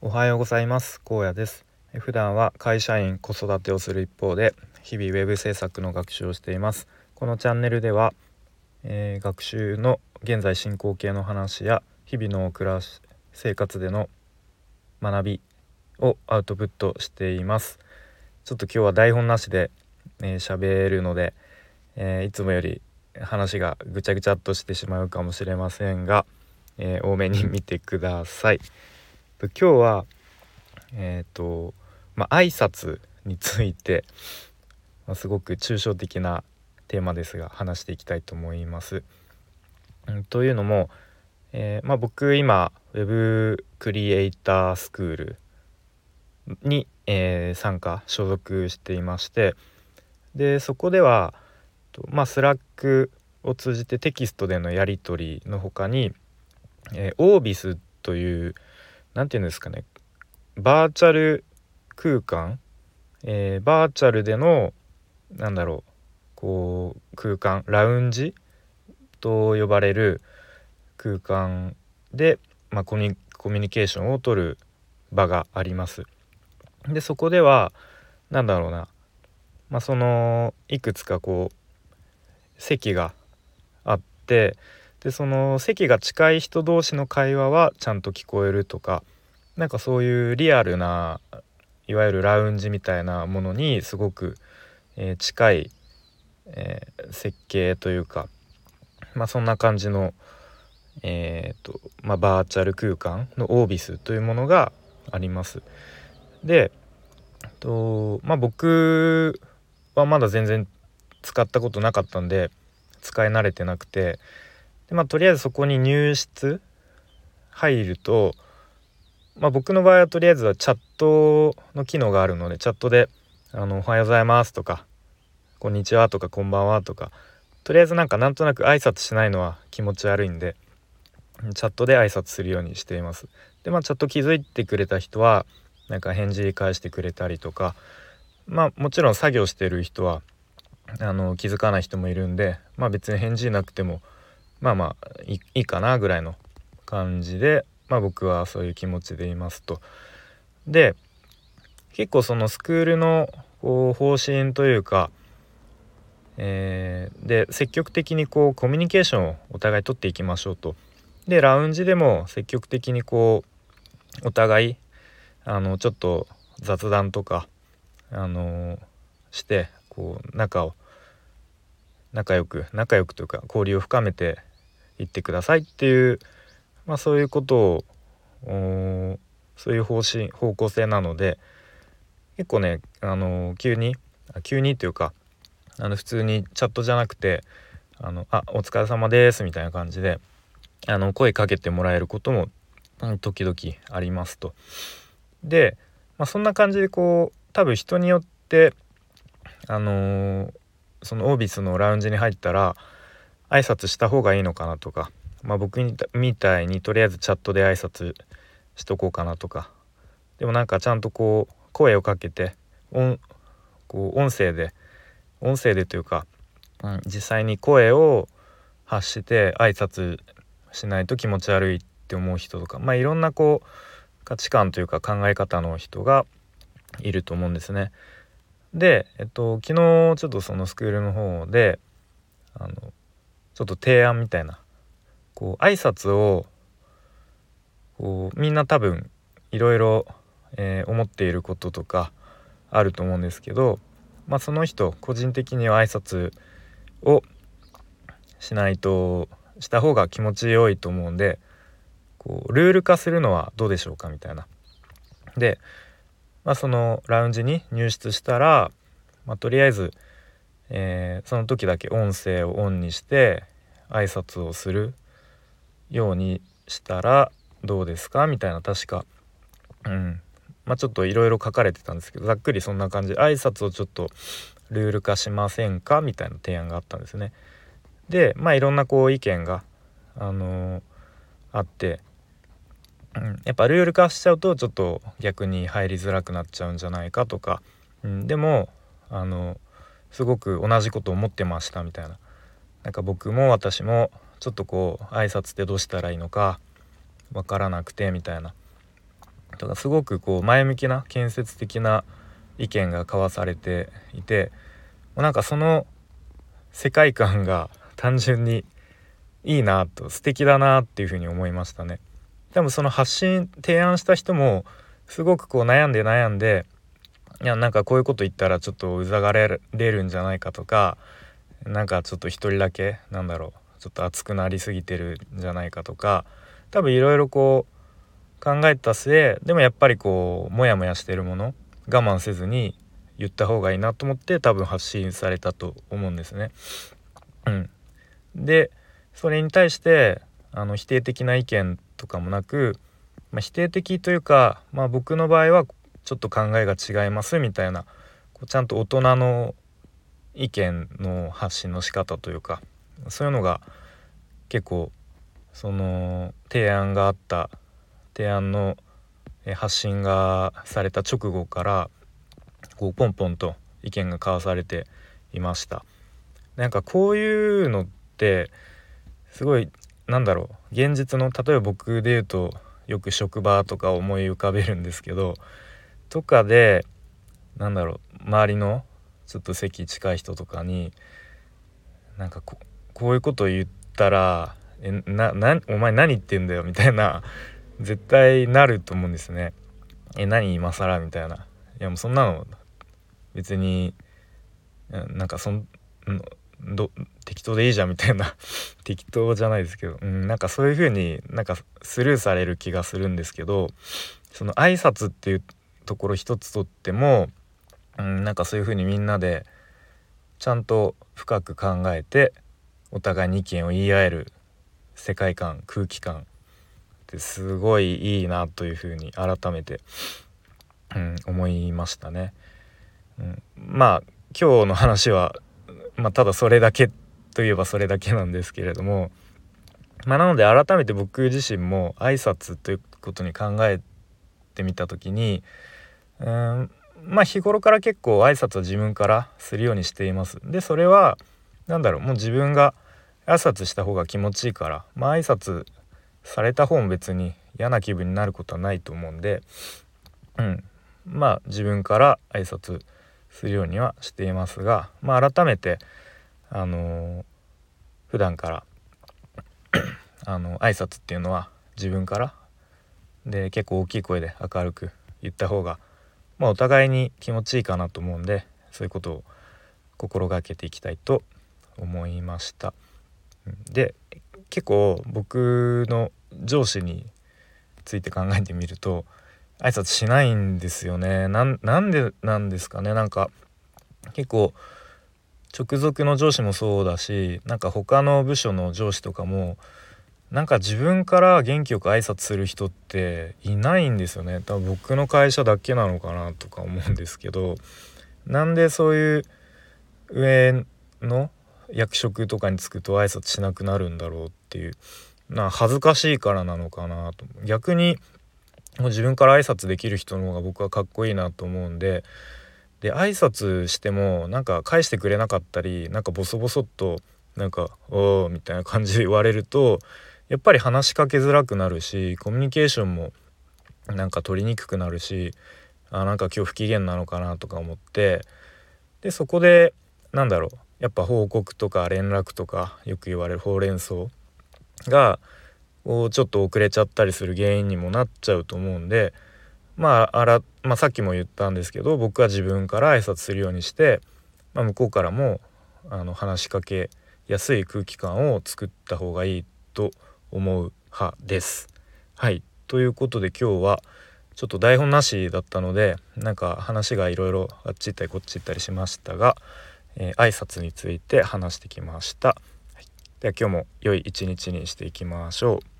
おはようございます。高野です。普段は会社員子育てをする一方で日々ウェブ制作の学習をしています。このチャンネルでは、えー、学習の現在進行形の話や日々の暮らし生活での学びをアウトプットしています。ちょっと今日は台本なしで喋、えー、るので、えー、いつもより話がぐちゃぐちゃっとしてしまうかもしれませんが、え多めに見てください。今日はえっ、ー、とまあ挨拶について、まあ、すごく抽象的なテーマですが話していきたいと思います。うん、というのも、えー、まあ、僕今 Web クリエイタースクールに、えー、参加所属していましてでそこではまあ Slack を通じてテキストでのやり取りの他に、えー、 oVice という何て言うんですかね。バーチャル空間、えー、バーチャルでのなんだろう。こう空間？ラウンジ？と呼ばれる空間で、まあ、コミュニケーションをとる場があります。でそこでは何だろうな、まあ、そのいくつかこう席があってでその席が近い人同士の会話はちゃんと聞こえるとかなんかそういうリアルないわゆるラウンジみたいなものにすごく、えー、近い、えー、設計というか、まあ、そんな感じの、えーとまあ、バーチャル空間のオービスというものがあります。でと、まあ、僕はまだ全然使ったことなかったんで使い慣れてなくてで、まあ、とりあえずそこに入室入ると、まあ、僕の場合はとりあえずはチャットの機能があるのでチャットで「あのおはようございます」とか「こんにちは」とか「こんばんは」とかとりあえずなんかなんとなく挨拶しないのは気持ち悪いんでチャットで挨拶するようにしています。でまあチャット気づいてくれた人はなんか返事返してくれたりとかまあもちろん作業してる人はあの気づかない人もいるんでまあ別に返事なくてもまあまあいいかなぐらいの感じで、まあ、僕はそういう気持ちでいますと。で結構そのスクールのこう方針というか、えー、で積極的にこうコミュニケーションをお互い取っていきましょうと。でラウンジでも積極的にこうお互いあのちょっと雑談とかあのしてこう仲を仲良く仲良くというか交流を深めていってくださいっていう、まあ、そういうことをそういう方針方向性なので結構ねあの急に急にというかあの普通にチャットじゃなくて「あのあお疲れ様です」みたいな感じであの声かけてもらえることも時々ありますと。で、まあ、そんな感じでこう多分人によってあのー、そのオービスのラウンジに入ったら挨拶した方がいいのかなとか、まあ、僕みたいにとりあえずチャットで挨拶しとこうかなとかでもなんかちゃんとこう声をかけて音こう音声で音声でというか、うん、実際に声を発して挨拶しないと気持ち悪いって思う人とかまあいろんなこう価値観というか考え方の人がいると思うんですね。で、えっと、昨日ちょっとそのスクールの方であのちょっと提案みたいなこう挨拶をこうみんな多分いろいろ、思っていることとかあると思うんですけど、まあ、その人個人的には挨拶をしないとした方が気持ちよいと思うんでこうルール化するのはどうでしょうかみたいな。で、まあ、そのラウンジに入室したら、まあ、とりあえず、えー、その時だけ音声をオンにして挨拶をするようにしたらどうですか？みたいな確か、うん。まあ、ちょっといろいろ書かれてたんですけどざっくりそんな感じ。で挨拶をちょっとルール化しませんか？みたいな提案があったんですね。でまあいろんなこう意見が、あのー、あって。うん、やっぱルール化しちゃうとちょっと逆に入りづらくなっちゃうんじゃないかとか、うん、でもあのすごく同じこと思ってましたみたいな。なんか僕も私もちょっとこう挨拶ってどうしたらいいのかわからなくてみたいなとかすごくこう前向きな建設的な意見が交わされていてなんかその世界観が単純にいいなと素敵だなっていうふうに思いましたね。多分その発信提案した人もすごくこう悩んで悩んでいやなんかこういうこと言ったらちょっとうざがれるんじゃないかとかなんかちょっと一人だけなんだろうちょっと熱くなりすぎてるんじゃないかとか多分いろいろこう考えた末でもやっぱりこうモヤモヤしてるもの我慢せずに言った方がいいなと思って多分発信されたと思うんですね。うん、でそれに対してあの否定的な意見とかもなく、まあ、否定的というか、まあ、僕の場合はちょっと考えが違いますみたいなこうちゃんと大人の意見の発信の仕方というかそういうのが結構その提案があった提案の発信がされた直後からこうポンポンと意見が交わされていました。なんかこういうのってすごいなんだろう現実の例えば僕で言うとよく職場とか思い浮かべるんですけどとかでなんだろう周りのちょっと席近い人とかになんかここういうこと言ったら「えななお前何言ってんだよ」みたいな絶対なると思うんですね。え何今更みたいな。いやもうそんなの別になんかそんど適当でいいじゃんみたいな 適当じゃないですけど、うん、なんかそういう風になんかスルーされる気がするんですけどその挨拶っていうところ一つとっても、うん、なんかそういう風にみんなでちゃんと深く考えてお互いに意見を言い合える世界観空気感ってすごいいいなというふうに改めて、うん、思いましたね。うん、まあ今日の話はまあ、ただそれだけといえばそれだけなんですけれども、まあ、なので改めて僕自身も挨拶ということに考えてみた時にうんまあ日頃から結構挨拶は自分からするようにしています。でそれは何だろうもう自分が挨拶した方が気持ちいいからまあ挨拶された方も別に嫌な気分になることはないと思うんで、うん、まあ自分から挨拶するようにはしていますが、まあ、改めてあのー、普段からあの挨拶っていうのは自分からで結構大きい声で明るく言った方が、まあ、お互いに気持ちいいかなと思うんでそういうことを心がけていきたいと思いました。で結構僕の上司について考えてみると挨拶しないんですよねなんでなんですかねなんか結構直属の上司もそうだしなんか他の部署の上司とかもなんか自分から元気よく挨拶する人っていないんですよね。多分僕の会社だけなのかなとか思うんですけど。なんでそういう上の役職とかに就くと挨拶しなくなるんだろうっていう。な恥ずかしいからなのかなと。逆にもう自分から挨拶できる人の方が僕はかっこいいなと思うんで。で挨拶してもなんか返してくれなかったりなんかボソボソっとなんか「おお」みたいな感じで言われるとやっぱり話しかけづらくなるしコミュニケーションもなんか取りにくくなるしあなんか今日不機嫌なのかなとか思ってでそこでなんだろうやっぱ報告とか連絡とかよく言われるほうれん草がをちょっと遅れちゃったりする原因にもなっちゃうと思うんでまああら、まあ、さっきも言ったんですけど僕は自分から挨拶するようにして、まあ、向こうからもあの話しかけやすい空気感を作った方がいいと思う派です。はいということで今日はちょっと台本なしだったのでなんか話がいろいろあっち行ったりこっち行ったりしましたが、えー、挨拶について話してきました。はい、では今日も良い一日にしていきましょう。